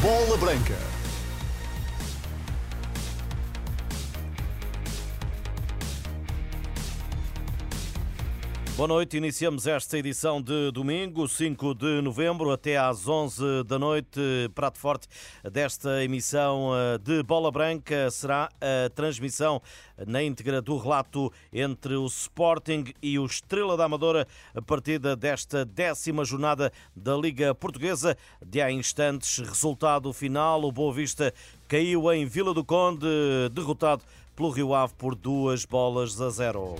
Bola Branca. Boa noite, iniciamos esta edição de domingo, 5 de novembro, até às 11 da noite. Prato forte desta emissão eh, de Bola Branca será a transmissão na íntegra do relato entre o Sporting e o Estrela da Amadora, a partida desta décima jornada da Liga Portuguesa. De há instantes, resultado final: o Boa Vista caiu em Vila do Conde, derrotado pelo Rio Ave por duas bolas a zero.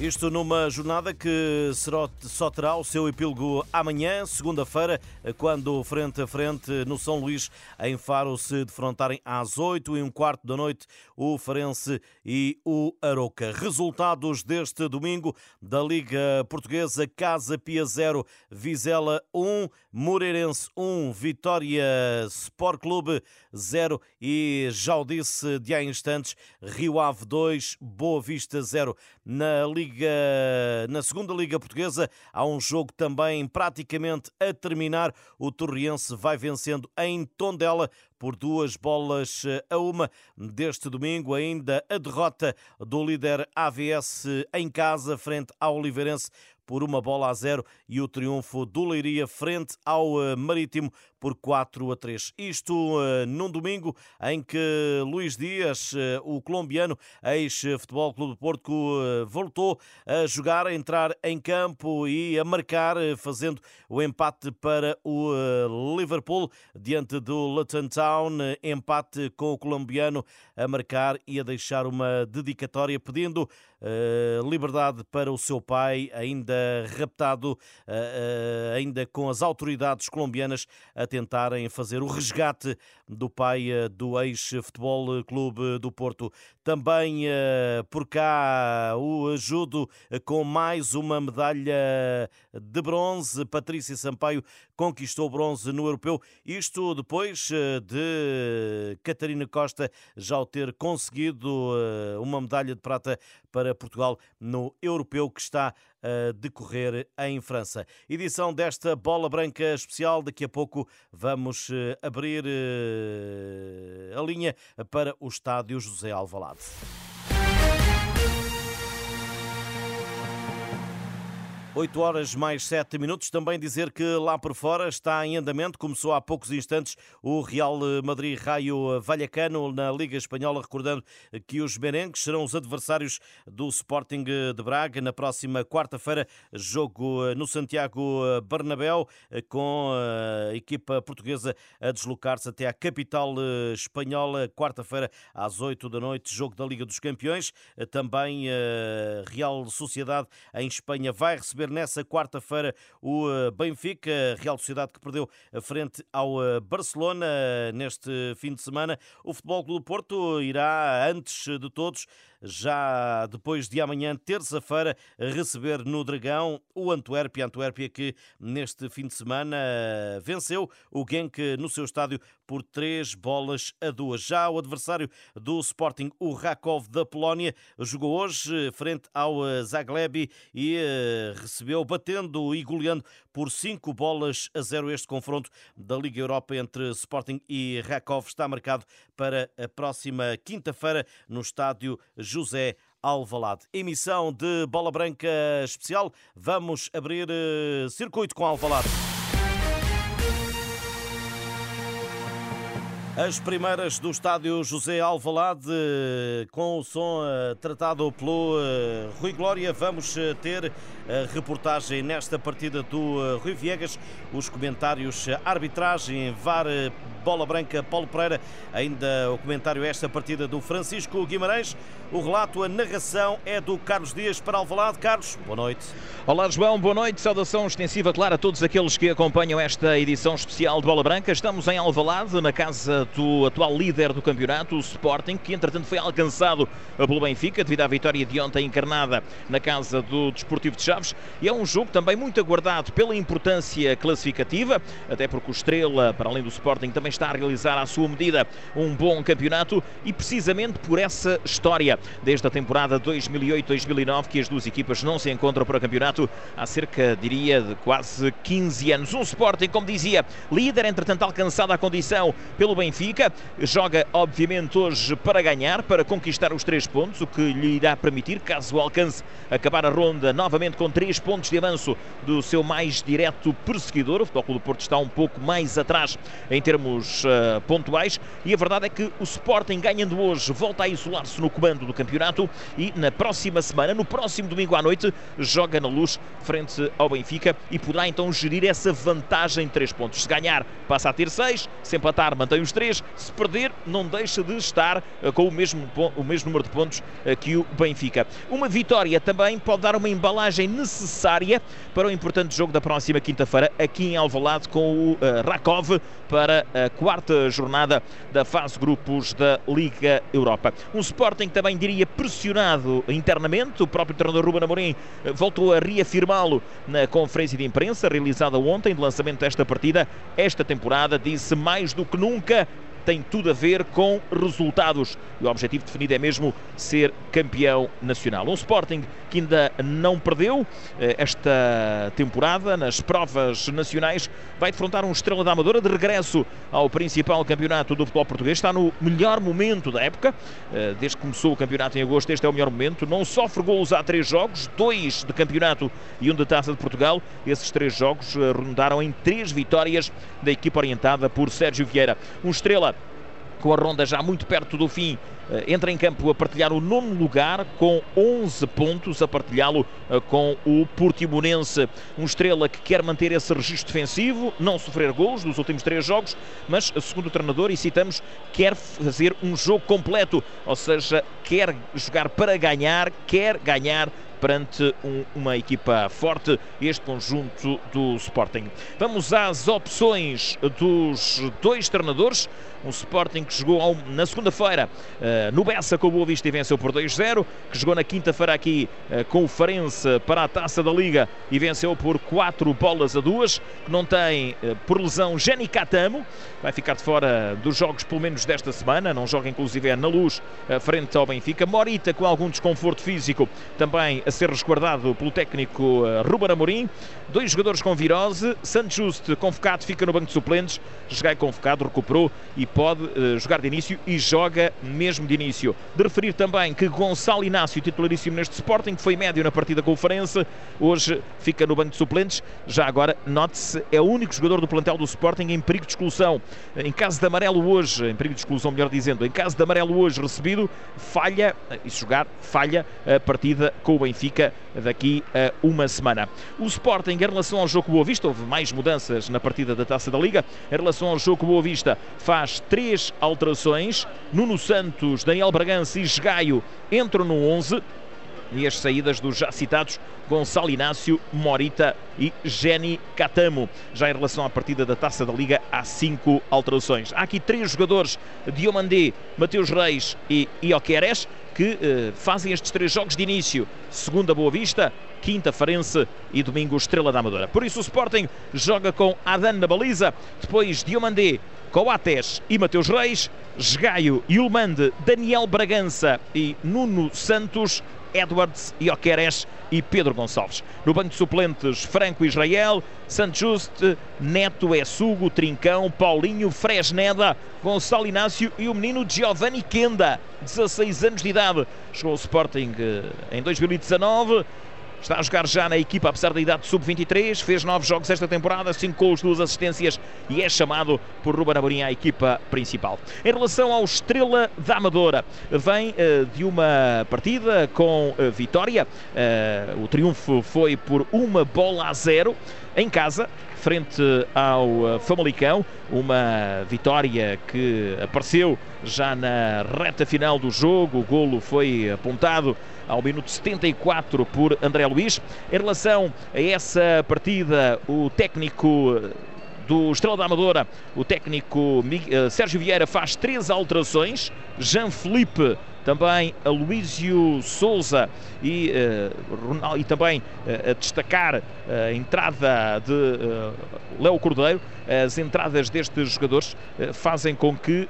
Isto numa jornada que só terá o seu epílogo amanhã, segunda-feira, quando frente a frente no São Luís, em Faro, se defrontarem às 8 e um quarto da noite o Farense e o Aroca. Resultados deste domingo da Liga Portuguesa: Casa Pia 0, Vizela 1, Moreirense 1, Vitória Sport Clube 0 e já o disse de há instantes, Rio Ave 2, Boa Vista 0 na Liga Liga, na segunda Liga Portuguesa, há um jogo também praticamente a terminar. O Torriense vai vencendo em Tondela por duas bolas a uma. Deste domingo, ainda a derrota do líder AVS em casa, frente ao Oliveirense por uma bola a zero e o triunfo do Leiria frente ao eh, Marítimo por 4 a 3. Isto uh, num domingo em que Luís Dias, uh, o colombiano, ex-Futebol Clube de Porto, uh, voltou a jogar, a entrar em campo e a marcar, fazendo o empate para o Liverpool diante do Luton Town. Empate com o colombiano a marcar e a deixar uma dedicatória pedindo liberdade para o seu pai, ainda raptado, ainda com as autoridades colombianas a tentarem fazer o resgate do pai eh, do ex-Futebol Clube do Porto. Também eh, por cá o ajudo com mais uma medalha de bronze. Patrícia Sampaio conquistou bronze no europeu. Isto depois eh, de Catarina Costa já o ter conseguido uma medalha de prata para Portugal no europeu que está a decorrer em França. Edição desta Bola Branca especial. Daqui a pouco vamos abrir a linha para o estádio José Alvalade. 8 horas mais 7 minutos. Também dizer que lá por fora está em andamento, começou há poucos instantes o Real Madrid Raio Vallecano na Liga Espanhola, recordando que os merengues serão os adversários do Sporting de Braga na próxima quarta-feira, jogo no Santiago Bernabéu, com a equipa portuguesa a deslocar-se até à capital espanhola, quarta-feira às 8 da noite, jogo da Liga dos Campeões. Também Real Sociedade em Espanha vai receber receber nessa quarta-feira o eh, Benfica, Real Sociedade que perdeu frente ao eh, Barcelona eh, neste fim de semana. O Futebol Clube do Porto irá, antes de todos, já depois de amanhã, terça-feira, receber no Dragão o Antuérpia. Antuérpia que neste fim de semana venceu o Genk no seu estádio por três bolas a duas. Já o adversário do Sporting, o Rakov da Polónia, jogou hoje frente ao Zagleb e recebeu, batendo e goleando por cinco bolas a zero. Este confronto da Liga Europa entre Sporting e Rakov está marcado para a próxima quinta-feira no estádio José Alvalade. Emissão de Bola Branca especial. Vamos abrir uh, circuito com Alvalade. As primeiras do estádio José Alvalade, com o som uh, tratado pelo uh, Rui Glória. Vamos ter a reportagem nesta partida do Rui Viegas, os comentários, arbitragem, VAR Bola Branca, Paulo Pereira. Ainda o comentário a esta partida do Francisco Guimarães. O relato, a narração é do Carlos Dias para Alvalade. Carlos, boa noite. Olá, João, boa noite. Saudação extensiva, claro, a todos aqueles que acompanham esta edição especial de Bola Branca. Estamos em Alvalade, na casa do atual líder do campeonato, o Sporting, que entretanto foi alcançado pelo Benfica devido à vitória de ontem encarnada na casa do Desportivo de Chaves. E é um jogo também muito aguardado pela importância classificativa, até porque o Estrela, para além do Sporting, também está a realizar à sua medida um bom campeonato e precisamente por essa história, desde a temporada 2008-2009, que as duas equipas não se encontram para o campeonato há cerca, diria, de quase 15 anos. Um Sporting, como dizia, líder, entretanto alcançada a condição pelo Benfica, joga obviamente hoje para ganhar, para conquistar os três pontos, o que lhe irá permitir, caso alcance acabar a ronda novamente com três pontos de avanço do seu mais direto perseguidor. O Futebol Clube do Porto está um pouco mais atrás em termos uh, pontuais e a verdade é que o Sporting, ganhando hoje, volta a isolar-se no comando do campeonato e na próxima semana, no próximo domingo à noite, joga na luz frente ao Benfica e poderá então gerir essa vantagem de três pontos. Se ganhar, passa a ter seis, se empatar, mantém os três, se perder, não deixa de estar uh, com o mesmo, o mesmo número de pontos uh, que o Benfica. Uma vitória também pode dar uma embalagem necessária para o importante jogo da próxima quinta-feira aqui em Alvalade com o Rakov para a quarta jornada da fase grupos da Liga Europa. Um Sporting também diria pressionado internamente, o próprio treinador Ruben Amorim uh, voltou a reafirmá-lo na conferência de imprensa realizada ontem de lançamento desta partida. Esta temporada disse mais do que nunca tem tudo a ver com resultados. E o objetivo definido é mesmo ser campeão nacional. Um Sporting que ainda não perdeu eh, esta temporada nas provas nacionais, vai defrontar um Estrela da Amadora de regresso ao principal campeonato do futebol português. Está no melhor momento da época, eh, desde que começou o campeonato em agosto. Este é o melhor momento. Não sofre golos há três jogos, dois de campeonato e um de taça de Portugal. Esses três jogos eh, rondaram em três vitórias da equipa orientada por Sérgio Vieira. Um Estrela com a ronda já muito perto do fim, eh, entra em campo a partilhar o nono lugar com 11 pontos, a partilhá-lo eh, com o Portimonense. Um estrela que quer manter esse registro defensivo, não sofrer gols nos últimos três jogos, mas, segundo o treinador, e citamos, quer fazer um jogo completo, ou seja, quer jogar para ganhar, quer ganhar perante um, uma equipa forte, este conjunto do Sporting. Vamos às opções dos dois treinadores. Um Sporting que jogou ao, na segunda-feira uh, no Bessa com o Boa Vista e venceu por 2-0, que jogou na quinta-feira aqui uh, com o Farense para a Taça da Liga e venceu por 4 bolas a 2, que não tem uh, por lesão Jenny Catamo, vai ficar de fora dos jogos pelo menos desta semana, não joga inclusive é na luz frente ao Benfica. Morita com algum desconforto físico também a ser resguardado pelo técnico Ruben Amorim. Dois jogadores com virose, Santos Just convocado fica no banco de suplentes, Jogai convocado, recuperou e pode uh, jogar de início e joga mesmo de início. De referir também que Gonçalo Inácio, titularíssimo neste Sporting, que foi médio na partida com o Farense, hoje fica no banco de suplentes. Já agora, note-se, é o único jogador do plantel do Sporting em perigo de exclusão. Em caso de amarelo hoje, em perigo de exclusão, melhor dizendo, em caso de amarelo hoje recebido, falha, e se jogar, falha a partida com o Benfica daqui a uma semana. O Sporting, em relação ao jogo Boa Vista, houve mais mudanças na partida da Taça da Liga. Em relação ao jogo Boa Vista, faz três alterações. Nuno Santos, Daniel Bragança e Esgaio entram no 11 e as saídas dos já citados Gonçalo Inácio, Morita e Jenny Catamo. Já em relação à partida da Taça da Liga, há cinco alterações. Há aqui três jogadores, Diomandé, Mateus Reis e Ioqueres, que eh, fazem estes três jogos de início. Segunda Boa Vista, quinta Farense e domingo Estrela da Amadora. Por isso o Sporting joga com Adan na baliza, depois Diomandé, Coates e Mateus Reis, Esgaio, Yulmande, Daniel Bragança e Nuno Santos, Edwards, Ioqueres e Pedro Gonçalves. No banco de suplentes, Franco Israel, Santos Neto Essugo, Trincão, Paulinho, Fresneda, Gonçalo Inácio e o menino Giovanni Kenda, 16 anos de idade. Chegou ao Sporting eh, em 2019 Está a jogar já na equipa, apesar da idade sub-23. Fez nove jogos esta temporada, cinco gols, duas assistências e é chamado por Ruben Amorim à equipa principal. Em relação ao Estrela da Amadora, vem uh, de uma partida com uh, vitória. Uh, o triunfo foi por uma bola a zero em casa, frente ao Famalicão. Uma vitória que apareceu já na reta final do jogo. O golo foi apontado ao minuto 74 por André Luiz. Em relação a essa partida, o técnico do Estrela da Amadora, o técnico Sérgio Vieira faz três alterações. Jean Felipe também a Luísio Souza e, uh, e também uh, a destacar a entrada de uh, Léo Cordeiro. As entradas destes jogadores fazem com que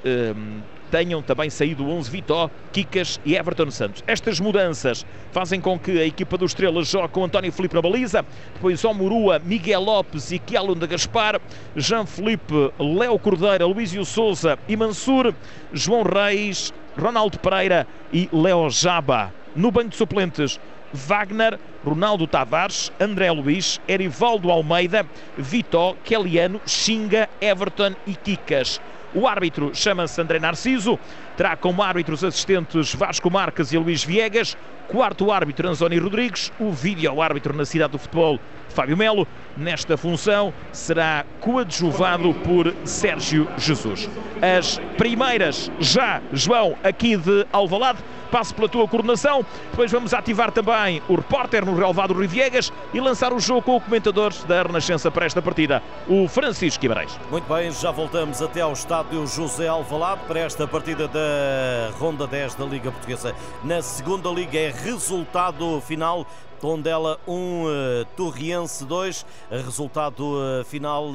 tenham também saído 11 Vitó, Kikas e Everton Santos. Estas mudanças fazem com que a equipa do Estrela jogue com António Felipe na baliza, depois Omurua, Miguel Lopes e Kialunda Gaspar, Jean Felipe, Léo Cordeira, Luísio Souza e Mansur, João Reis, Ronaldo Pereira e Léo Jaba. No banco de suplentes, Wagner, Ronaldo Tavares, André Luiz, Erivaldo Almeida, Vitó, Keliano, Xinga, Everton e Kikas. O árbitro chama-se André Narciso, terá como árbitros assistentes Vasco Marques e Luís Viegas, quarto árbitro Anzoni Rodrigues, o vídeo árbitro na cidade do futebol Fábio Melo. Nesta função será coadjuvado por Sérgio Jesus. As primeiras já, João, aqui de Alvalade passo pela tua coordenação. Depois vamos ativar também o repórter no relevado Rui Viegas e lançar o jogo com o comentador da Renascença para esta partida, o Francisco Guimarães. Muito bem, já voltamos até ao estádio José Alvalade para esta partida da Ronda 10 da Liga Portuguesa. Na segunda Liga é resultado final Tondela 1, uh, Torriense 2. Resultado uh, final uh,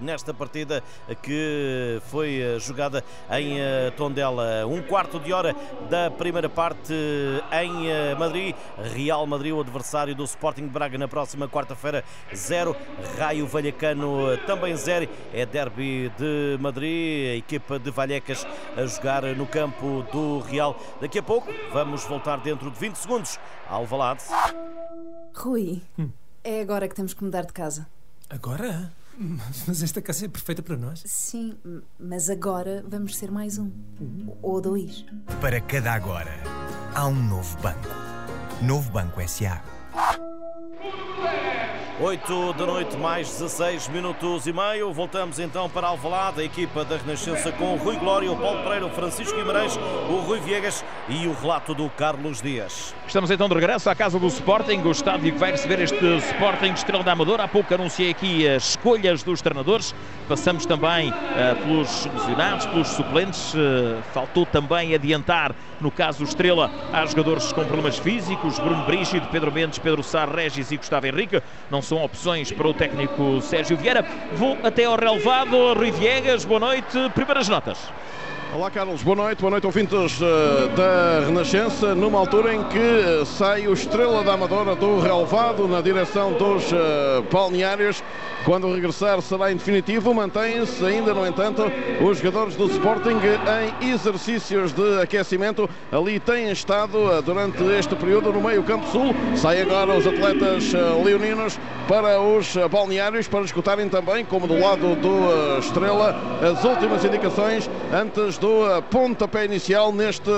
nesta partida que foi jogada em Tondela. Um quarto de hora da primeira parte em Madrid. Real Madrid, o adversário do Sporting de Braga na próxima quarta-feira, 0. Raio Vallecano também 0. É derby de Madrid, a equipa de Vallecas a jogar no campo do Real. Daqui a pouco vamos voltar dentro de 20 segundos ao Valade. Rui, hum. é agora que temos que mudar de casa. Agora? Mas esta casa é perfeita para nós. Sim, mas agora vamos ser mais um. Ou dois. Para cada agora, há um novo banco. Novo Banco SA. 8 da noite, mais 16 minutos e meio. Voltamos então para Alvalade, a equipa da Renascença com o Rui Glória, o Paulo Pereira, o Francisco Guimarães, o Rui Viegas e o relato do Carlos Dias. Estamos então de regresso à casa do Sporting, o estádio que vai receber este Sporting de Estrela da Amadora. Há pouco anunciei aqui as escolhas dos treinadores. Passamos também uh, pelos lesionados, pelos suplentes. Uh, faltou também adiantar, no caso do Estrela, há jogadores com problemas físicos, Bruno Brígido, Pedro Mendes, Pedro Sá, Regis e Gustavo Henrique. Não são opções para o técnico Sérgio Vieira. Vou até ao relevado. Rui Viegas, boa noite. Primeiras notas. Olá Carlos, boa noite, boa noite ouvintes uh, da Renascença, numa altura em que uh, sai o Estrela da Amadora do relevado na direção dos uh, balneários. Quando regressar será em definitivo, mantêm-se ainda, no entanto, os jogadores do Sporting em exercícios de aquecimento. Ali têm estado durante este período no meio campo sul. Sai agora os atletas leoninos para os balneários para escutarem também, como do lado do Estrela, as últimas indicações antes do pontapé inicial neste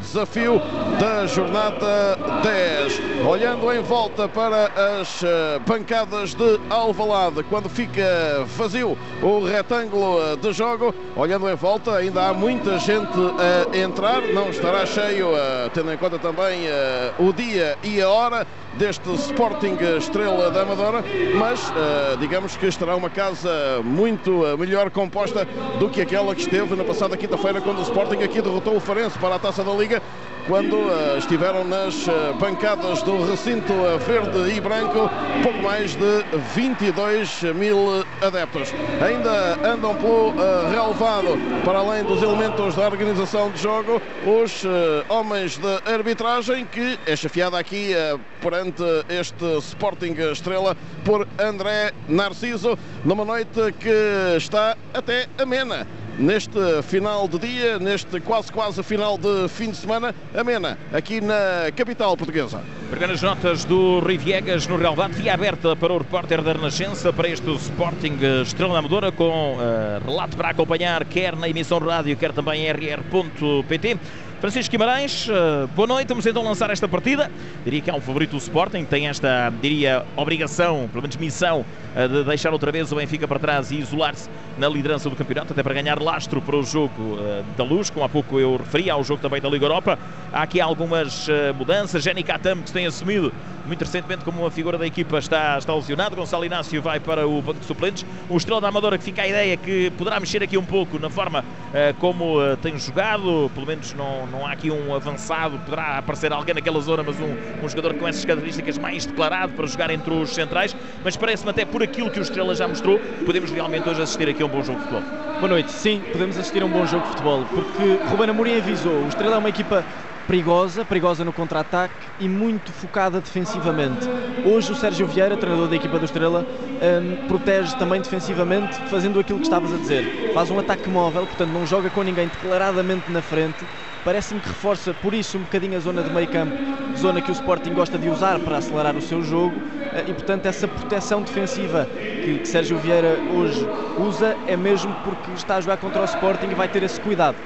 desafio da jornada 10. Olhando em volta para as bancadas de Alvalade, quando fica vazio o retângulo de jogo, olhando em volta, ainda há muita gente a entrar, não estará cheio, tendo em conta também o dia e a hora deste Sporting Estrela da Amadora, mas uh, digamos que estará uma casa muito uh, melhor composta do que aquela que esteve na passada quinta-feira quando o Sporting aqui derrotou o Farense para a Taça da Liga quando uh, estiveram nas uh, bancadas do recinto uh, verde e branco pouco mais de 22 mil adeptos. Ainda andam pelo relevado, para além dos elementos da organização de jogo, os homens de arbitragem, que é chefiada aqui perante este Sporting Estrela por André Narciso, numa noite que está até amena neste final de dia, neste quase quase final de fim de semana, amena, aqui na capital portuguesa. Primeiras notas do Rui Viegas no Real Via aberta para o repórter da Renascença, para este Sporting Estrela Amadora, com uh, relato para acompanhar, quer na emissão rádio, quer também em rr.pt. Francisco Guimarães, eh, boa noite. Vamos então lançar esta partida. Diria que é um favorito do Sporting, tem esta, diria, obrigação, pelo menos missão, eh, de deixar outra vez o Benfica para trás e isolar-se na liderança do campeonato, até para ganhar lastro para o jogo eh, da luz, como há pouco eu referi, ao jogo também da Liga Europa. há aqui algumas mudanças. Jenny Katam, que tem assumido muito recentemente como uma figura da equipa, está, está lesionado. Gonçalo Inácio vai para o banco de suplentes. O Estrela da Amadora que fica a ideia que poderá mexer aqui um pouco na forma uh, como uh, tem jogado. Pelo menos não, não há aqui um avançado. Poderá aparecer alguém naquela zona, mas um, um jogador com essas características mais declarado para jogar entre os centrais. Mas parece-me até por aquilo que o Estrela já mostrou, podemos realmente hoje assistir aqui a um bom jogo de futebol. Boa noite. Sim, podemos assistir a um bom jogo de futebol, porque Ruben Amorim avisou. O Estrela é uma equipa perigosa, perigosa no contra-ataque e muito focada defensivamente. Hoje o Sérgio Vieira, treinador da equipa do Estrela, um, protege também defensivamente, fazendo aquilo que estavas a dizer. Faz um ataque móvel, portanto não joga com ninguém declaradamente na frente. Parece-me que reforça por isso um bocadinho a zona de meio campo, zona que o Sporting gosta de usar para acelerar o seu jogo eh, e portanto essa proteção defensiva que, que Sérgio Vieira hoje usa é mesmo porque está a jogar contra o Sporting e vai ter esse cuidado.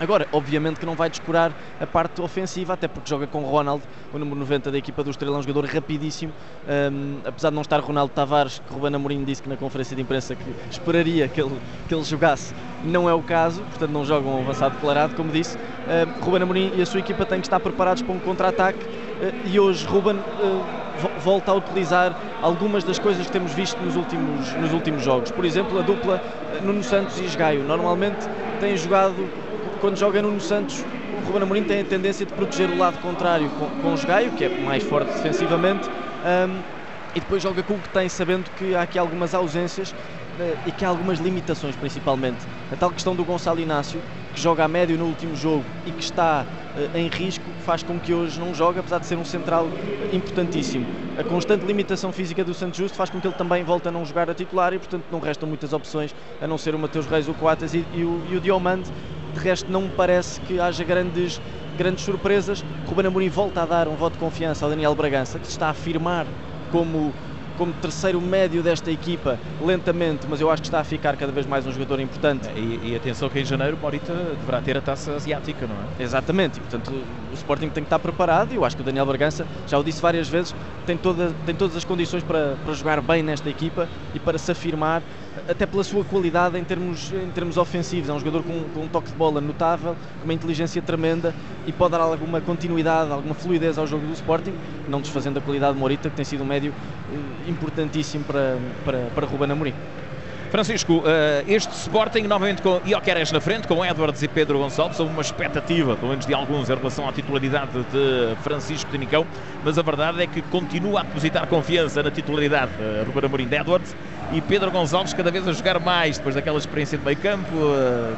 Agora, obviamente que não vai descurar a parte ofensiva, até porque joga com Ronald, o número 90 da equipa do Estrela, um jogador rapidíssimo. Um, apesar de não estar Ronaldo Tavares, que Ruben Amorim disse que na conferência de imprensa que esperaria que ele, que ele jogasse, não é o caso, portanto não jogam um avançado declarado, como disse. Um, Ruben Amorim e a sua equipa têm que estar preparados para um contra-ataque uh, e hoje Ruben uh, volta a utilizar algumas das coisas que temos visto nos últimos, nos últimos jogos. Por exemplo, a dupla uh, Nuno Santos e Esgaio. Normalmente têm jogado quando joga Nuno Santos, o Ruben Amorim tem a tendência de proteger o lado contrário com, com o Gaio, que é mais forte defensivamente, um, e depois joga com o que tem, sabendo que há aqui algumas ausências uh, e que há algumas limitações, principalmente. A tal questão do Gonçalo Inácio, que joga a médio no último jogo e que está uh, em risco, faz com que hoje não jogue, apesar de ser um central importantíssimo. A constante limitação física do Santos Justo faz com que ele também volte a não jogar a titular e, portanto, não restam muitas opções a não ser o Mateus Reis, o Coates e, e, o, e o Diomande de resto, não me parece que haja grandes, grandes surpresas. Ruben Amorim volta a dar um voto de confiança ao Daniel Bragança, que se está a afirmar como como terceiro médio desta equipa, lentamente, mas eu acho que está a ficar cada vez mais um jogador importante. E, e atenção que em janeiro Morita deverá ter a taça asiática, não é? Exatamente, e portanto o Sporting tem que estar preparado e eu acho que o Daniel Bragança, já o disse várias vezes, tem, toda, tem todas as condições para, para jogar bem nesta equipa e para se afirmar até pela sua qualidade em termos, em termos ofensivos. É um jogador com, com, um toque de bola notável, com uma inteligência tremenda e pode dar alguma continuidade, alguma fluidez ao jogo do Sporting, não desfazendo a qualidade de Morita, que tem sido um médio importantíssimo para, para, para Ruben Amorim. Francisco, eh, este Sporting novamente com Ioqueres na frente, com Edwards e Pedro Gonçalves, houve uma expectativa, pelo menos de alguns, em relação à titularidade de Francisco Tinicão, mas a verdade é que continua a depositar confiança na titularidade de Ruben Amorim de Edwards e Pedro Gonçalves cada vez a jogar mais, depois daquela experiência de meio campo, eh,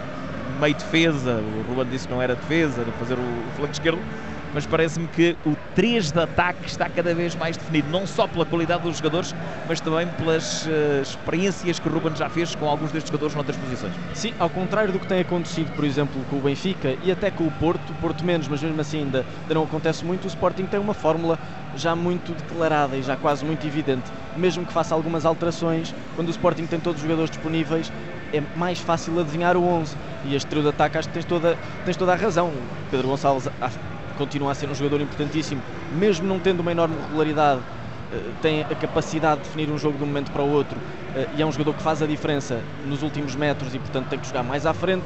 meio defesa, o Ruben disse que não era defesa, de fazer o flanco esquerdo, mas parece-me que o 3 de ataque está cada vez mais definido, não só pela qualidade dos jogadores, mas também pelas uh, experiências que o Ruben já fez com alguns destes jogadores noutras posições. Sim, ao contrário do que tem acontecido, por exemplo, com o Benfica e até com o Porto, Porto menos, mas mesmo assim ainda, ainda não acontece muito, o Sporting tem uma fórmula já muito declarada e já quase muito evidente. Mesmo que faça algumas alterações, quando o Sporting tem todos os jogadores disponíveis, é mais fácil adivinhar o 11. E este trio de ataque acho que tens toda, tens toda a razão. Pedro Gonçalves continua a ser um jogador importantíssimo, mesmo não tendo uma enorme regularidade, eh, tem a capacidade de definir um jogo de um momento para o outro eh, e é um jogador que faz a diferença nos últimos metros e, portanto, tem que jogar mais à frente.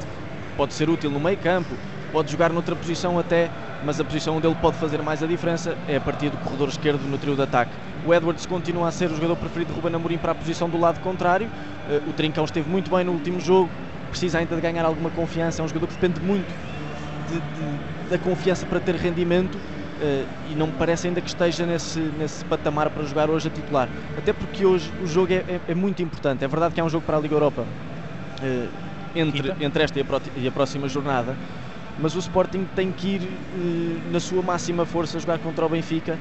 Pode ser útil no meio campo, pode jogar noutra posição até, mas a posição onde ele pode fazer mais a diferença é a partir do corredor esquerdo no trio de ataque. O Edwards continua a ser o jogador preferido de Ruben Amorim para a posição do lado contrário. Eh, o Trincão esteve muito bem no último jogo, precisa ainda de ganhar alguma confiança. É um jogador que depende muito de, de, da confiança para ter rendimento uh, e não me parece ainda que esteja nesse, nesse patamar para jogar hoje a titular. Até porque hoje o jogo é, é, é muito importante. É verdade que há um jogo para a Liga Europa uh, entre, entre esta e a, e a, próxima jornada, mas o Sporting tem que ir uh, na sua máxima força jogar contra o Benfica,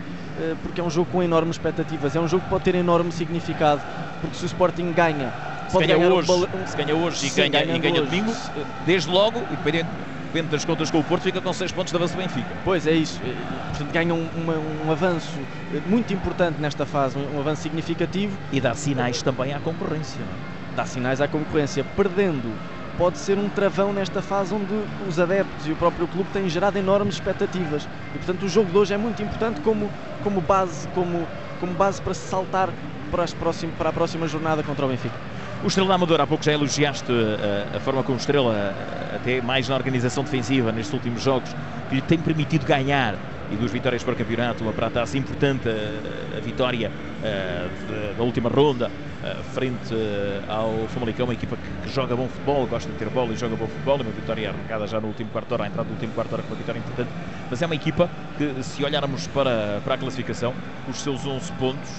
porque é um jogo com enormes expectativas. É um jogo que pode ter enorme significado, porque se o Sporting ganha se ganha, hoje, se ganha hoje e ganha, ganha, e ganha domingo, desde logo, independente, depende das contas com o Porto, fica com 6 pontos de avanço do Benfica. Pois é isso. Portanto, ganham um, um, avanço muito importante nesta fase, um, um, avanço significativo. E dá sinais também à concorrência. É? Dá sinais à concorrência. Perdendo pode ser um travão nesta fase onde os adeptos e o próprio clube têm gerado enormes expectativas. E portanto o jogo de hoje é muito importante como, como base, como, como base para se saltar para, as próximo, para a próxima jornada contra o Benfica. O Estrela da Amadora, há pouco já elogiaste a, eh, a forma como o Estrela eh, até mais na organização defensiva nestes últimos jogos, que lhe tem permitido ganhar e duas vitórias para o campeonato, uma para a taça importante, a, a vitória uh, da última ronda frente ao Famalicão, uma equipa que, que, joga bom futebol, gosta de ter bola e joga bom futebol, uma vitória arrancada já no último quarto hora, a entrada do último quarto hora com uma vitória importante, mas é uma equipa que se olharmos para, para a classificação, os seus 11 pontos,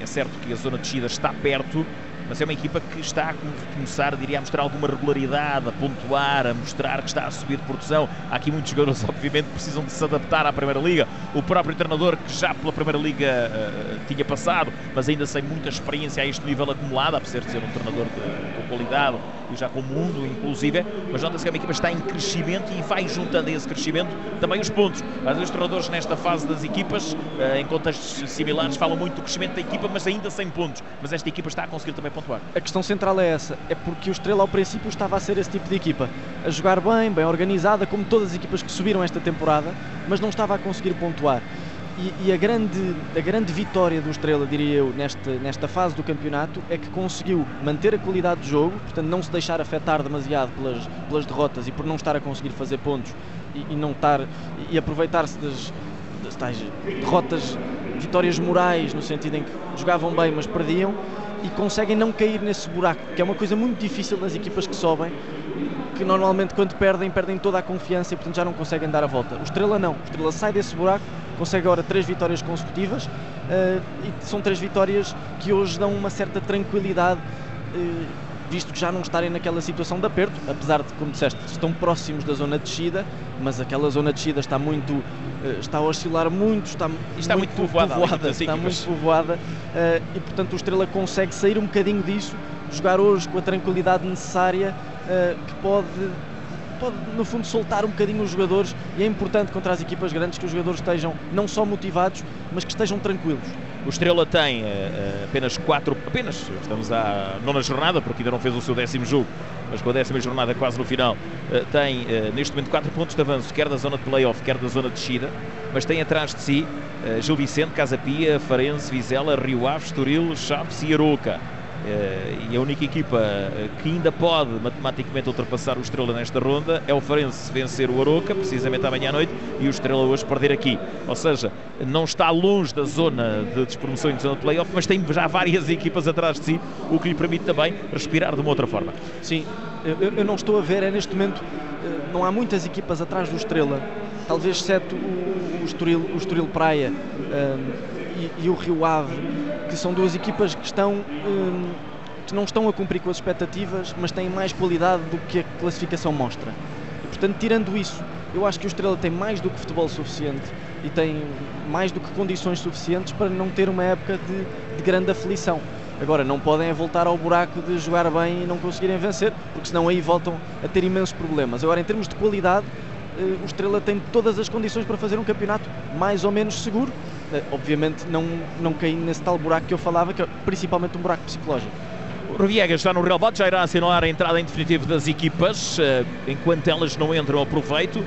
é certo que a zona de descida está perto, mas é uma equipa que está a começar, diria, a mostrar alguma regularidade, a pontuar, a mostrar que está a subir de produção. Há aqui muitos jogadores, obviamente, que precisam de se adaptar à Primeira Liga. O próprio treinador, que já pela Primeira Liga uh, tinha passado, mas ainda sem muita experiência a este nível acumulado, apesar de ser um treinador de, qualidade já com o mundo, inclusive, mas nota-se que a equipa está em crescimento e vai juntando a esse crescimento também os pontos. Às vezes, os treinadores nesta fase das equipas, uh, em contextos similares, falam muito do crescimento da equipa, mas ainda sem pontos. Mas esta equipa está a conseguir também pontuar. A questão central é essa, é porque o Estrela ao princípio estava a ser esse tipo de equipa, a jogar bem, bem organizada, como todas as equipas que subiram esta temporada, mas não estava a conseguir pontuar. E, e, a, grande, a grande vitória do Estrela, diria eu, nesta, nesta fase do campeonato é que conseguiu manter a qualidade de jogo, portanto não se deixar afetar demasiado pelas, pelas derrotas e por não estar a conseguir fazer pontos e, e não estar e aproveitar-se das, das tais derrotas, vitórias morais, no sentido em que jogavam bem mas perdiam e conseguem não cair nesse buraco, que é uma coisa muito difícil nas equipas que sobem, que normalmente quando perdem, perdem toda a confiança e portanto já não conseguem dar a volta. O Estrela não, o Estrela sai desse buraco, consegue agora três vitórias consecutivas uh, e são três vitórias que hoje dão uma certa tranquilidade. Uh, visto que já não estarem naquela situação de aperto, apesar de, como disseste, estão próximos da zona de descida, mas aquela zona de descida está muito, eh, está a oscilar muito, está, está muito, muito povoada, povoada está muito povoada e portanto o Estrela consegue sair um bocadinho disso, jogar hoje com a tranquilidade necessária que pode pode, no fundo, soltar um bocadinho os jogadores e é importante contra as equipas grandes que os jogadores estejam não só motivados, mas que estejam tranquilos. O Estrela tem uh, apenas quatro, apenas, estamos à nona jornada, porque ainda não fez o seu décimo jogo, mas com a décima jornada quase no final, uh, tem uh, neste momento quatro pontos de avanço, quer da zona de playoff, quer da zona de descida, mas tem atrás de si Gil Vicente, Casa Pia, Farense, Vizela, Rio Ave, Estoril, Chaves e Aroca. Eh, e a única equipa eh, que ainda pode matematicamente ultrapassar o Estrela nesta ronda é o Farense vencer o Aroca, precisamente amanhã à noite, e o Estrela hoje perder aqui. Ou seja, não está longe da zona de despromoção e de zona de playoff, mas tem já várias equipas atrás de si, o que lhe permite também respirar de uma outra forma. Sim, eu, eu não estou a ver, é neste momento, eh, não há muitas equipas atrás do Estrela, talvez exceto o, o, Estoril, o Estoril Praia um, e, o Rio Ave que são duas equipas que estão hum, que não estão a cumprir com as expectativas, mas têm mais qualidade do que a classificação mostra. E, portanto, tirando isso, eu acho que o Estrela tem mais do que futebol suficiente e tem mais do que condições suficientes para não ter uma época de, de grande aflição. Agora, não podem voltar ao buraco de jogar bem e não conseguirem vencer, porque senão aí voltam a ter imensos problemas. Agora, em termos de qualidade, eh, o Estrela tem todas as condições para fazer um campeonato mais ou menos seguro obviamente não, não caí nesse tal buraco que eu falava, que é principalmente um buraco psicológico. O Roviegas está no relvado, já irá assinalar a entrada em definitivo das equipas, eh, enquanto elas não entram ao proveito.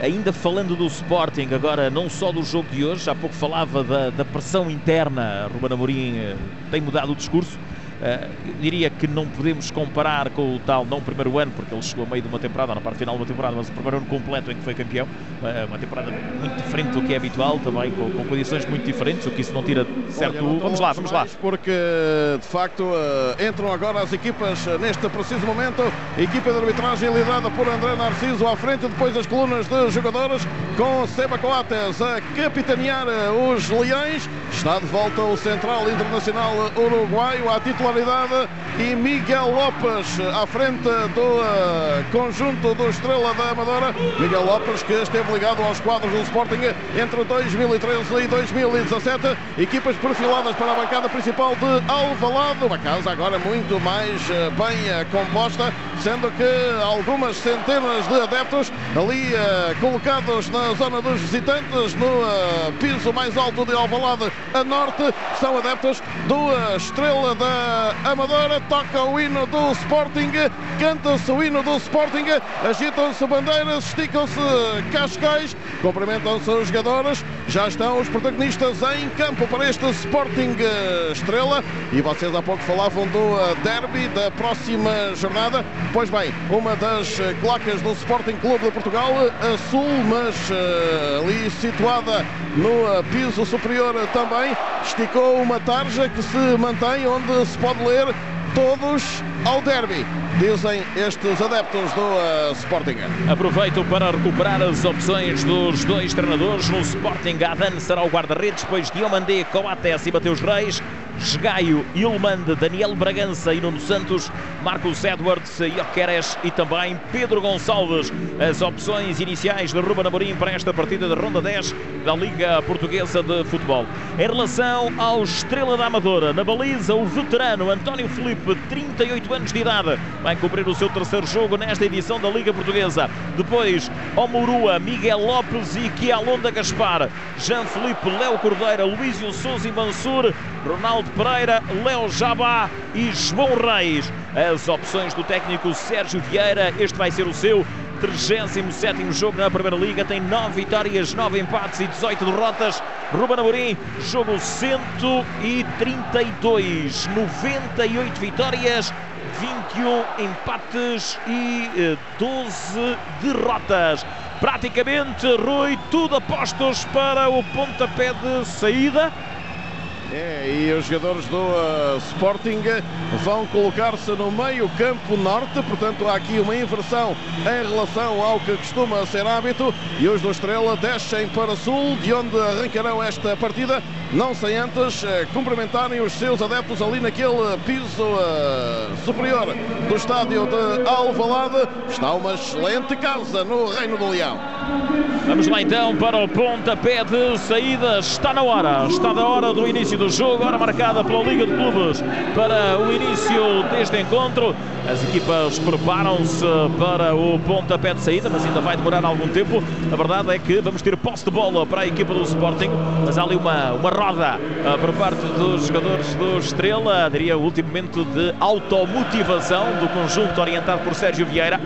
Ainda falando do Sporting, agora não só do jogo de hoje, há pouco falava da, da pressão interna, Ruben Amorim eh, tem mudado o discurso, Uh, diria que não podemos comparar com o tal, não primeiro ano, porque ele chegou a meio de uma temporada, na parte final de uma temporada, mas o primeiro ano completo em que foi campeão. Uh, uma temporada muito diferente do que é habitual, também com, com condições muito diferentes, o que isso não tira certo. Olha, vamos lá, vamos lá. Porque de facto uh, entram agora as equipas neste preciso momento. equipa de arbitragem liderada por André Narciso à frente, depois as colunas de jogadores, com Seba Coates a capitanear os Leões. Está de volta o Central Internacional Uruguaio à titularidade titularidade e Miguel Lopes à frente do uh, conjunto do Estrela da Amadora. Miguel Lopes que esteve ligado aos quadros do Sporting entre 2013 e 2017. Equipas perfiladas para a bancada principal de Alvalade. Uma casa agora muito mais uh, bem uh, composta, sendo que algumas centenas de adeptos ali colocados na na zona dos visitantes, no piso mais alto de Alvalade a norte, são adeptos do Estrela da Amadora, toca o hino do Sporting, canta-se o hino do Sporting, agitam-se bandeiras, esticam-se cascais, cumprimentam-se os jogadores, já estão os protagonistas em campo para este Sporting Estrela. E vocês há pouco falavam do derby da próxima jornada, pois bem, uma das placas do Sporting Clube de Portugal, a sul, mas ali situada no piso superior também, esticou uma tarja que se mantém onde se pode ler todos ao derby, dizem estes adeptos do uh, Sporting. Aproveito para recuperar as opções dos dois treinadores no Sporting. Adan será o guarda-redes, depois Diomandé, Coates e Mateus Reis. Esgaio, Ilmande, Daniel Bragança e Nuno Santos, Marcos Edwards, Ioqueres e também Pedro Gonçalves. As opções iniciais de Ruben Amorim para esta partida de ronda 10 da Liga Portuguesa de Futebol. Em relação ao Estrela da Amadora, na baliza, o veterano António Felipe, 38 anos de idade, vai cumprir o seu terceiro jogo nesta edição da Liga Portuguesa. Depois, Omurua, Miguel Lopes e Kialonda Gaspar, Jean Felipe, Léo Cordeira, Luísio Souza e Mansur, Ronaldo Pereira, Léo Jabá e João Reis. As opções do técnico Sérgio Vieira, este vai ser o seu 37 jogo na Primeira Liga, tem 9 vitórias, 9 empates e 18 derrotas. Ruben Amorim, jogo 132, 98 vitórias, 21 empates e 12 eh, derrotas. Praticamente, Rui, tudo apostos para o pontapé de saída. É, e os jogadores do uh, Sporting vão colocar-se no meio campo norte, portanto há aqui uma inversão em relação ao que costuma ser hábito e os do Estrela descem para sul, de onde arrancarão esta partida, não sem antes uh, cumprimentarem os seus adeptos ali naquele piso uh, superior do estádio de Alvalade. Está uma excelente casa no Reino do Leão. Vamos lá então para o pontapé de saída. Está na hora, está na hora do início do jogo, hora marcada pela Liga de Clubes para o início deste encontro. As equipas preparam-se para o pontapé de saída, mas ainda vai demorar algum tempo. A verdade é que vamos ter posse de bola para a equipa do Sporting, mas há ali uma, uma roda uh, por parte dos jogadores do Estrela, diria o último momento de automotivação do conjunto orientado por Sérgio Vieira.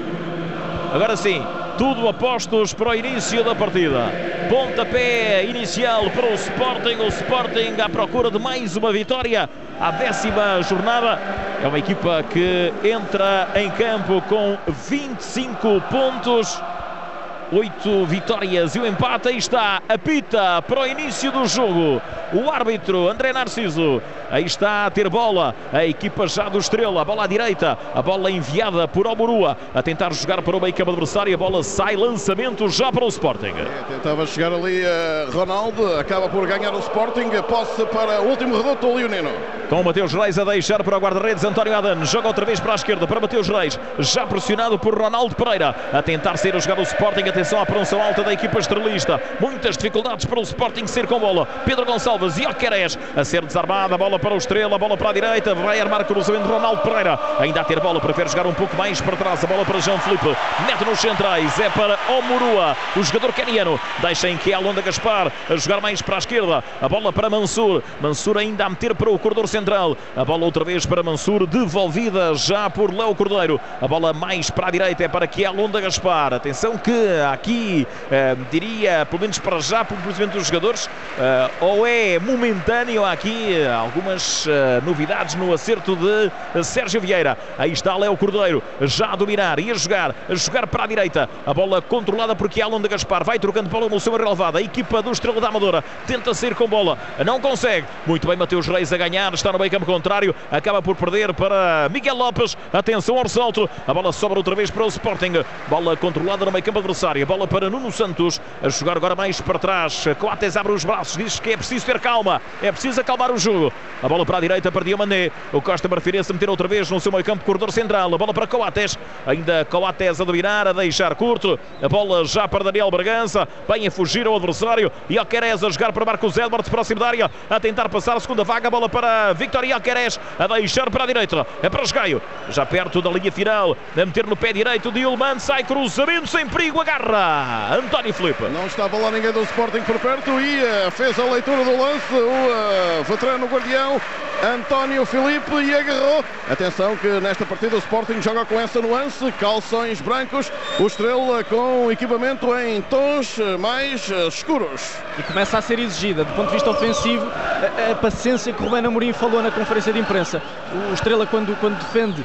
Agora sim, tudo apostos para o início da partida. Pontapé inicial para o Sporting. O Sporting à procura de mais uma vitória. A décima jornada. É uma equipa que entra em campo com 25 pontos. Oito vitórias e o um empate. Aí está, apita para o início do jogo. O árbitro André Narciso. Aí está a ter bola. A equipa já do Estrela. A bola à direita. A bola enviada por Alborua. A tentar jogar para o meio campo adversário. A bola sai. Lançamento já para o Sporting. É, tentava chegar ali a Ronaldo. Acaba por ganhar o Sporting. Posse para o último reduto, o Leonino. Com o Mateus Reis a deixar para o guarda-redes António Adan. Joga outra vez para a esquerda para Mateus Reis. Já pressionado por Ronaldo Pereira. A tentar ser o jogador do Sporting. Atenção à pronção alta da equipa estrelista. Muitas dificuldades para o Sporting ser com bola. Pedro Gonçalves e Oqueres a ser desarmada. Bola para o Estrela, bola para a direita. Vai armar cruzamento Ronaldo Pereira. Ainda a ter bola, prefere jogar um pouco mais para trás. A bola para João Felipe. Mete nos centrais. É para Omurua, o jogador caniano. Deixa em que é a Londa Gaspar a jogar mais para a esquerda. A bola para Mansur. Mansur ainda a meter para o corredor central. A bola outra vez para Mansur, devolvida já por Léo Cordeiro. A bola mais para a direita é para que é a Londa Gaspar. Atenção que aqui uh, diria, pelo menos para já, pelo conhecimento dos jogadores, uh, ou é momentâneo, há aqui uh, algumas novidades no acerto de Sérgio Vieira. Aí está Léo Cordeiro, já a dominar e a jogar, a jogar para a direita. A bola controlada por Kialon de Gaspar, vai trocando bola no seu relevado. A equipa do Estrela da Amadora tenta sair com bola, não consegue. Muito bem, Mateus Reis a ganhar, está no meio campo contrário, acaba por perder para Miguel Lopes. Atenção ao ressalto, a bola sobra outra vez para o Sporting. Bola controlada no meio campo adversário, bola para Nuno Santos, a jogar agora mais para trás. Coates abre os braços, diz que é preciso ter calma, é preciso acalmar o jogo. A bola para a direita para Diomandé. O Costa preferia-se meter outra vez no seu meio campo, corredor central. A bola para Coates, ainda Coates a dominar, a deixar curto. A bola já para Daniel Bragança, bem a fugir ao adversário. E Alquerez a jogar para Marcos Edwards, próximo da área, a tentar passar a segunda vaga. A bola para Victor Alquerez, a deixar para a direita. É para Esgaio, já perto da linha final, a meter no pé direito de Ilman, sai cruzamento sem perigo, agarra António Filipe. Não estava lá ninguém do Sporting por perto e uh, fez a leitura do lance o uh, veterano guardião António Filipe e agarrou. Atenção que nesta partida o Sporting joga com essa nuance, calções brancos, o Estrela com equipamento em tons mais escuros. E começa a ser exigida, do ponto de vista ofensivo, a, a paciência que o Ruben Amorim falou na conferência de imprensa. O Estrela quando, quando defende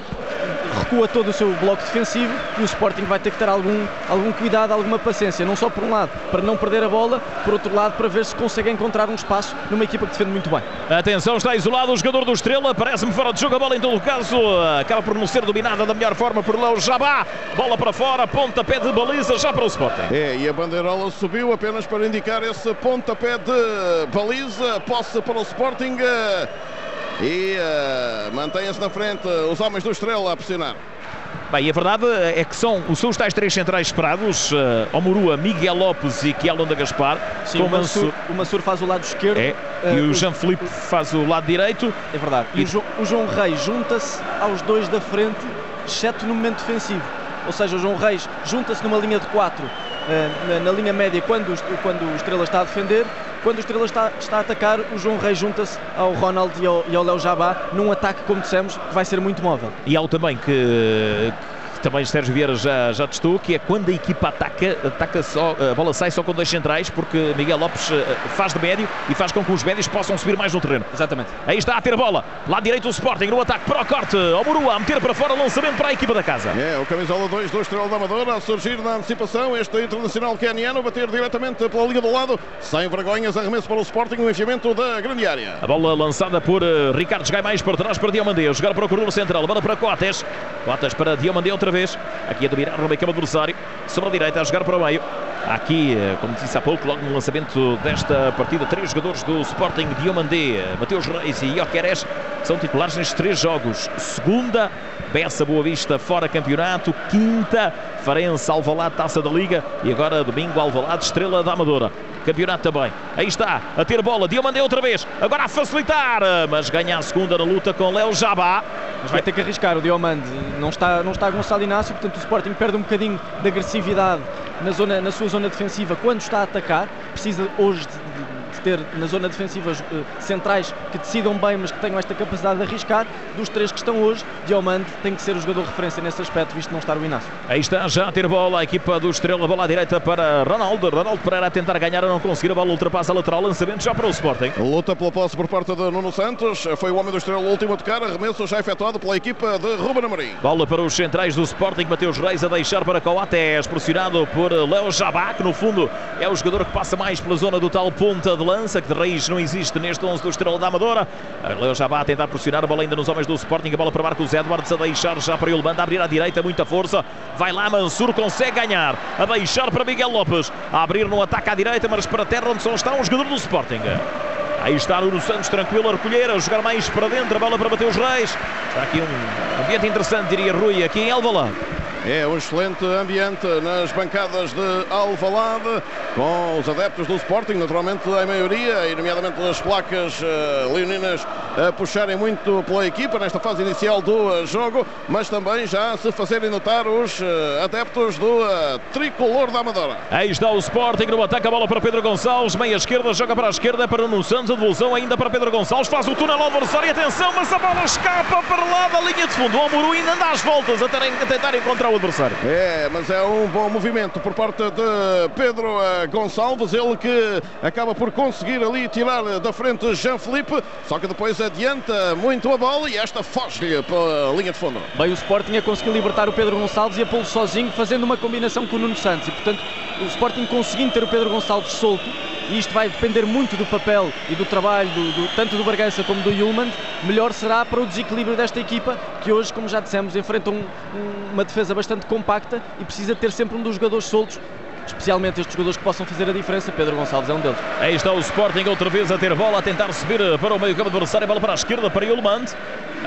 recua todo o seu bloco defensivo e o Sporting vai ter que ter algum, algum cuidado, alguma paciência, não só por um lado para não perder a bola, por outro lado para ver se consegue encontrar um espaço numa equipa que defende muito bem. Atenção, está isolado o jogador do Estrela, parece-me fora de jogo a bola em todo o caso, acaba por não ser dominada da melhor forma por Léo Jabá, bola para fora, pontapé de baliza já para o Sporting. É, e a bandeirola subiu apenas para indicar esse pontapé de baliza, posse para o Sporting e uh, mantém-se na frente os homens do Estrela a pressionar. Bem, a verdade é que são, são os tais três centrais esperados, uh, Omurua, Miguel Lopes e Kielonda Gaspar. Sim, o Mansur, o Mansur faz o lado esquerdo. É, uh, e o Jean-Philippe faz o lado direito. É verdade. E, e o, João, o João Reis junta-se aos dois da frente, exceto no momento defensivo. Ou seja, o João Reis junta-se numa linha de quatro uh, na, na, linha média quando, quando o Estrela está a defender quando o Estrela está, está a atacar, o João Reis junta-se ao Ronald e ao, e ao Léo Jabá num ataque, como dissemos, que vai ser muito móvel. E algo também que também Sérgio Vieira já, já testou, que é quando a equipa ataca, ataca só, a bola sai só com dois centrais, porque Miguel Lopes eh, faz de médio e faz com que os médios possam subir mais no terreno. Exatamente. Aí está a ter a bola, lá direito o Sporting, no ataque para o corte, ao Murua, a meter para fora, lançamento para a equipa da casa. É, o camisola 2 do Estrela da Amadora a surgir na antecipação, este internacional keniano bater diretamente pela linha do lado, sem vergonhas, arremesso para o Sporting, o enfiamento da grande área. A bola lançada por uh, Ricardo Gai mais para trás para Diomandé, jogar para o corredor central, bola para Coates, Coates para Diomandé outra vez, aqui a dominar no meio campo adversário, sobre a direita a jogar para o meio. Aqui, eh, como disse há pouco, logo no lançamento desta partida, três jogadores do Sporting, Diomandé, Mateus Reis e Jokeres, são titulares nestes três jogos. Segunda, Bessa Boa Vista fora campeonato. Quinta, Farense Alvalade Taça da Liga. E agora domingo Alvalade Estrela da Amadora. Campeonato também. Aí está, a ter bola. Diomandé outra vez. Agora a facilitar. Mas ganha a segunda na luta com Léo Jabá. Mas vai ter que arriscar o Diomande. Não está, não está Gonçalo Inácio, portanto o Sporting perde um bocadinho de agressividade na, zona, na sua zona defensiva quando está a atacar. Precisa hoje de ter na zona defensiva uh, centrais que decidam bem, mas que tenham esta capacidade de arriscar. Dos três que estão hoje, Diomande tem que ser o jogador de referência nesse aspecto, visto não estar o Inácio. Aí está já a ter bola a equipa do Estrela, bola à direita para Ronaldo. Ronaldo Pereira a tentar ganhar, a não conseguir. A bola ultrapassa a lateral, lançamento já para o Sporting. Luta pela posse por parte de Nuno Santos. Foi o homem do Estrela o último a tocar. Arremesso já efetuado pela equipa de Ruben Amorim. Bola para os centrais do Sporting. Mateus Reis a deixar para Coates, pressionado por Léo Jabá, que no fundo é o jogador que passa mais pela zona do tal ponta de lança, que de raiz não existe neste 11 do Estrela da Amadora. Léo Jabá a tentar pressionar a bola ainda nos homens do Sporting. A bola para Marcos Edwards a deixar já para Ilbanda, a abrir à direita, muita força. Vai lá, Mansur consegue ganhar. A deixar para Miguel Lopes. A abrir no ataque à direita, mas para a terra onde só está um jogador do Sporting. Aí está Nuno Santos tranquilo a recolher, a jogar mais para dentro, a bola para Mateus Reis. Está aqui um ambiente interessante, diria Rui, aqui em Alvalade. É um excelente ambiente nas bancadas de Alvalade, com os adeptos do Sporting, naturalmente a maioria, e nomeadamente as placas uh, leoninas a puxarem muito pela equipa nesta fase inicial do jogo, mas também já se fazerem notar os uh, adeptos do tricolor da Amadora. Aí está o Sporting no ataque, a bola para Pedro Gonçalves, meia esquerda, joga para a esquerda para Nuno Santos, a devolução ainda para Pedro Gonçalves, faz o túnel ao adversário, atenção, mas a bola escapa para lá da linha de fundo. O Amuru ainda anda às voltas a, terem, a tentar encontrar o adversário. É, mas é um bom movimento por parte de Pedro Gonçalves, ele que acaba por conseguir ali tirar da frente Jean-Philippe, só que depois adianta muito a bola e esta foge-lhe pela linha de fundo. Bem, o Sporting a conseguir libertar o Pedro Gonçalves e a pô-lo sozinho, fazendo uma combinação com o Nuno Santos e, portanto, o Sporting conseguindo ter o Pedro Gonçalves solto e isto vai depender muito do papel e do trabalho do, do, tanto do Bargança como do Yulman, melhor será para o desequilíbrio desta equipa que hoje, como já dissemos, enfrenta um, um, uma defesa bastante compacta e precisa ter sempre um dos jogadores soltos especialmente estes jogadores que possam fazer a diferença. Pedro Gonçalves é um deles. Aí está o Sporting outra vez a ter bola, a tentar subir para o meio campo adversário, bola para a esquerda para Yulmand.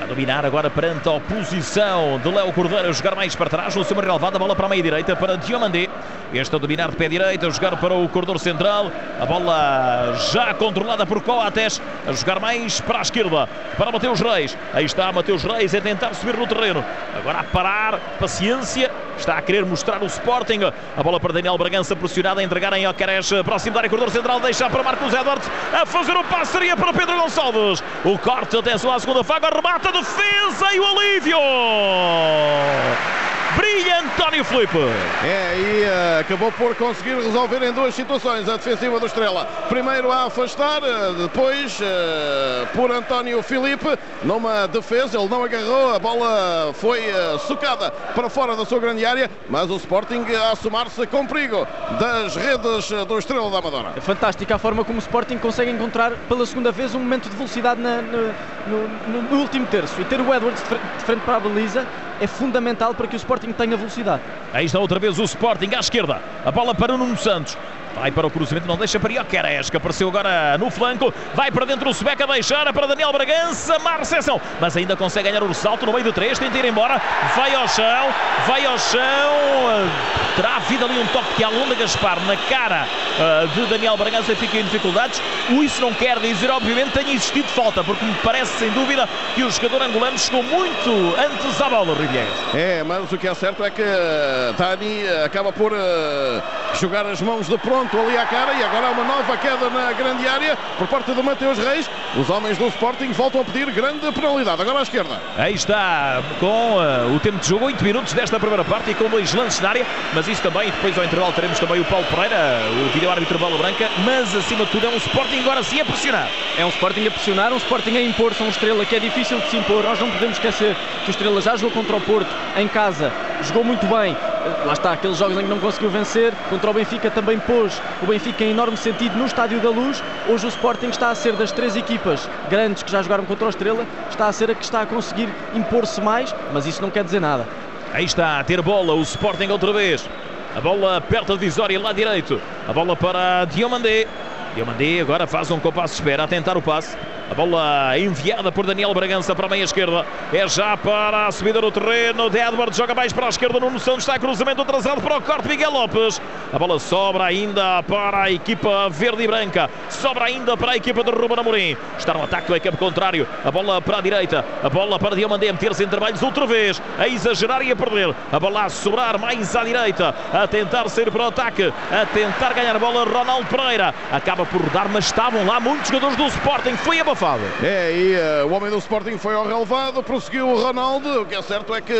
A dominar agora perante a oposição de Léo Cordeiro, a jogar mais para trás, no seu relevado, a bola para a meia direita para Diomandé. Este a dominar de pé direito, a jogar para o corredor central. A bola já controlada por Coates. A jogar mais para a esquerda, para Mateus Reis. Aí está Mateus Reis a tentar subir no terreno. Agora a parar, paciência. Está a querer mostrar o Sporting. A bola para Daniel Bragança, pressionada a entregar em Alcares, próximo da área, corredor central. Deixa para Marcos Edwards a fazer o passe. Seria para Pedro Gonçalves. O corte, atenção à segunda faga, remata defesa e o alívio. Brilha António Filipe. É, e uh, acabou por conseguir resolver em duas situações a defensiva do Estrela. Primeiro a afastar, uh, depois uh, por António Filipe, numa defesa, ele não agarrou, a bola foi socada para fora da sua grande área, mas o Sporting a assumar-se com perigo das redes do Estrela da Amadora. É fantástica a forma como o Sporting consegue encontrar pela segunda vez um momento de velocidade na, no, no, no, último terço e ter o Edwards de frente para a baliza é fundamental para que o Sporting tenha velocidade. Aí está outra vez o Sporting à esquerda. A bola para o Nuno Santos. Vai para o cruzamento, não deixa para Ioqueres, que apareceu agora no flanco. Vai para dentro o Subeca, deixar para Daniel Bragança, má recepção. Mas ainda consegue ganhar o salto no meio de três, tenta ir embora. Vai ao chão, vai ao chão. Terá havido ali um toque que alonga Gaspar na cara uh, de Daniel Bragança, fica em dificuldades. Isso não quer dizer, obviamente, tenha existido falta, porque me parece, sem dúvida, que o jogador angolano chegou muito antes à bola, Rivière. É, mas o que é certo é que Dani acaba por uh, jogar as mãos de pronto ali à cara e agora há uma nova queda na grande área por parte do Mateus Reis. Os homens do Sporting voltam a pedir grande penalidade. Agora à esquerda. Aí está, com uh, o tempo de jogo, 8 minutos desta primeira parte e com dois lances na área, mas isso também, depois ao intervalo teremos também o Paulo Pereira, o vídeo-árbitro bola branca, mas acima de tudo é um Sporting agora sim a pressionar. É um Sporting a pressionar, um Sporting a impor, são um Estrela que é difícil de se impor. Nós não podemos esquecer que o Estrela já jogou contra o Porto em casa, jogou muito bem, lá está, aqueles jogos em que não conseguiu vencer, contra o Benfica também pôs o Benfica em enorme sentido no Estádio da Luz. Hoje o Sporting está a ser das três equipas grandes que já jogaram contra o Estrela, está a ser a que está a conseguir impor-se mais, mas isso não quer dizer nada. Aí está, a ter bola o Sporting outra vez. A bola perto da divisória, lá direito. A bola para Diomandé. Diomandé agora faz um compasso de espera a tentar o passe. A bola enviada por Daniel Bragança para a meia esquerda. É já para a subida no terreno. De Edward joga mais para a esquerda. Nuno Santos está cruzamento atrasado para o corte Miguel Lopes. A bola sobra ainda para a equipa verde e branca. Sobra ainda para a equipa de Ruben Amorim. Está no ataque do equipe contrário. A bola para a direita. A bola para Diomandé meter-se em trabalhos outra vez. A exagerar e a perder. A bola a sobrar mais à direita. A tentar sair para o ataque. A tentar ganhar a bola Ronaldo Pereira. Acaba por rodar, mas estavam lá muitos jogadores do Sporting. Foi abafado. É, e uh, o homem do Sporting foi ao relevado, prosseguiu o Ronaldo. O que é certo é que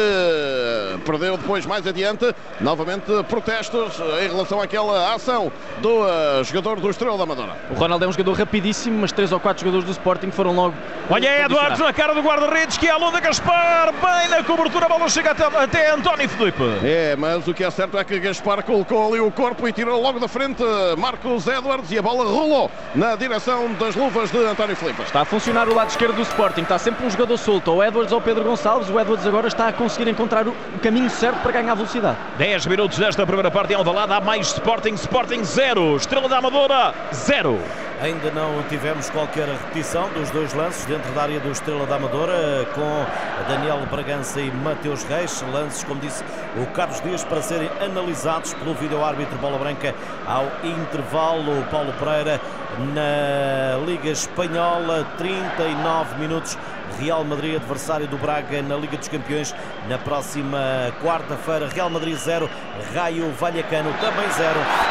perdeu depois mais adiante, novamente protestos em relação àquela ação do uh, jogador do Estrela da Amadora. O Ronaldo é um jogador rapidíssimo, mas três ou quatro jogadores do Sporting foram logo. Olha Edwards na cara do guarda-redes, que é a Lunda Gaspar, bem na cobertura, a bola chega até, até António Felipe. É, mas o que é certo é que Gaspar colocou ali o corpo e tirou logo da frente Marcos Edwards e a bola rolou na direção das luvas de António Felipe. Está a funcionar o lado esquerdo do Sporting, está sempre um jogador solto, ou Edwards ou Pedro Gonçalves. O Edwards agora está a conseguir encontrar o caminho certo para ganhar velocidade. 10 minutos desta primeira parte em Alvalade, há mais Sporting, Sporting 0, Estrela da Amadora 0. Ainda não tivemos qualquer repetição dos dois lances dentro da área do Estrela da Amadora, com Daniel Bragança e Mateus Reis. Lances, como disse o Carlos Dias, para serem analisados pelo vídeo-árbitro Bola Branca ao intervalo. Paulo Pereira na Liga Espanhola, 39 minutos. Real Madrid, adversário do Braga na Liga dos Campeões, na próxima quarta-feira. Real Madrid 0, Raio Vallecano também 0.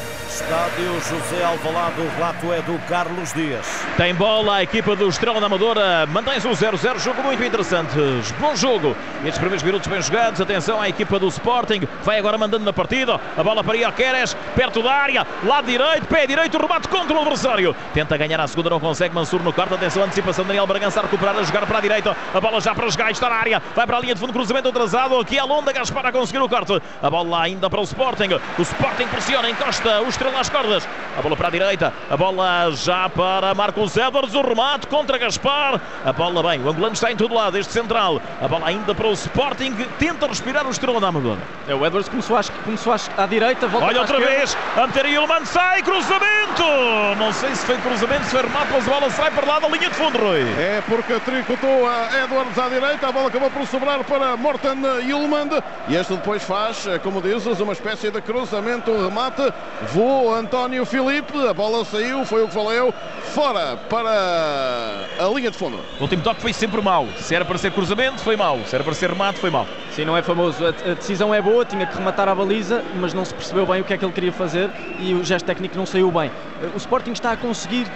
Estádio José Alvalade, o relato é do Carlos Dias. Tem bola a equipa do Estrela da Amadora, mantém-se o 0-0, jogo muito interessante, bom jogo. Estes primeiros minutos bem jogados, atenção à equipa do Sporting, vai agora mandando na partida, a bola para Ioqueres, perto da área, lado direito, pé direito, remate contra o adversário. Tenta ganhar a segunda, não consegue, Mansur no quarto, atenção, antecipação, Daniel Bragança a recuperar, a jogar para a direita, a bola já para os gajos, está na área, vai para a linha de fundo, cruzamento atrasado, aqui a Londa, Gaspar a conseguir o corte, a bola ainda para o Sporting, o Sporting pressiona, encosta o Estrela Estrela às cordas. A bola para a direita. A bola já para Marcos Edwards. O remate contra Gaspar. A bola bem. O angolano está em todo lado. Este central. A bola ainda para o Sporting. Tenta respirar o Estrela da Amadora. É, o Edwards começou, acho, começou à direita. Volta Olha outra esquerda. vez. A meter Ilman. Sai. Cruzamento. Não sei se foi cruzamento, se foi remate, mas a bola sai para lá da linha de fundo, Rui. É porque tricotou a Edwards à direita, a bola acabou por sobrar para Morten Yulmand e este depois faz, como dizes, uma espécie de cruzamento, remate, António Filipe, a bola saiu, foi o que valeu, fora para a linha de fundo. O último toque foi sempre mau. Se era para ser cruzamento, foi mau. Se era para ser remate, foi mau. Sim, não é famoso. A, a decisão é boa, tinha que rematar a baliza, mas não se percebeu bem o que é que ele queria fazer e o gesto técnico não saiu bem. O Sporting está a conseguir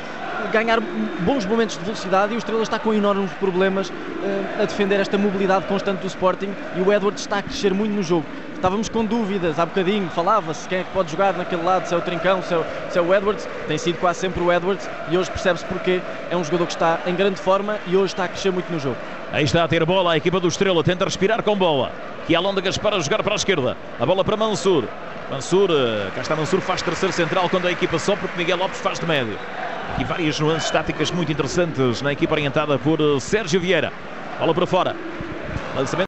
ganhar bons momentos de velocidade e o Estrela está com enormes problemas uh, a defender esta mobilidade constante do Sporting e o Edwards está a crescer muito no jogo. Estávamos com dúvidas, há bocadinho falava-se quem é que pode jogar naquele lado, se é o Trincão, se é o, se é o Edwards, tem sido quase sempre o Edwards e hoje percebe-se porque é um jogador que está em grande forma e hoje está a crescer muito no jogo. Aí está a ter bola, a equipa do Estrela tenta respirar com bola. Que é Alonda Gaspar a jogar para a esquerda. A bola para Mansur. Mansur, cá está Mansur, faz terceiro central quando a equipa só porque Miguel Lopes faz de médio. Aqui várias nuances táticas muito interessantes na equipa orientada por Sérgio Vieira. Bola para fora. Lançamento.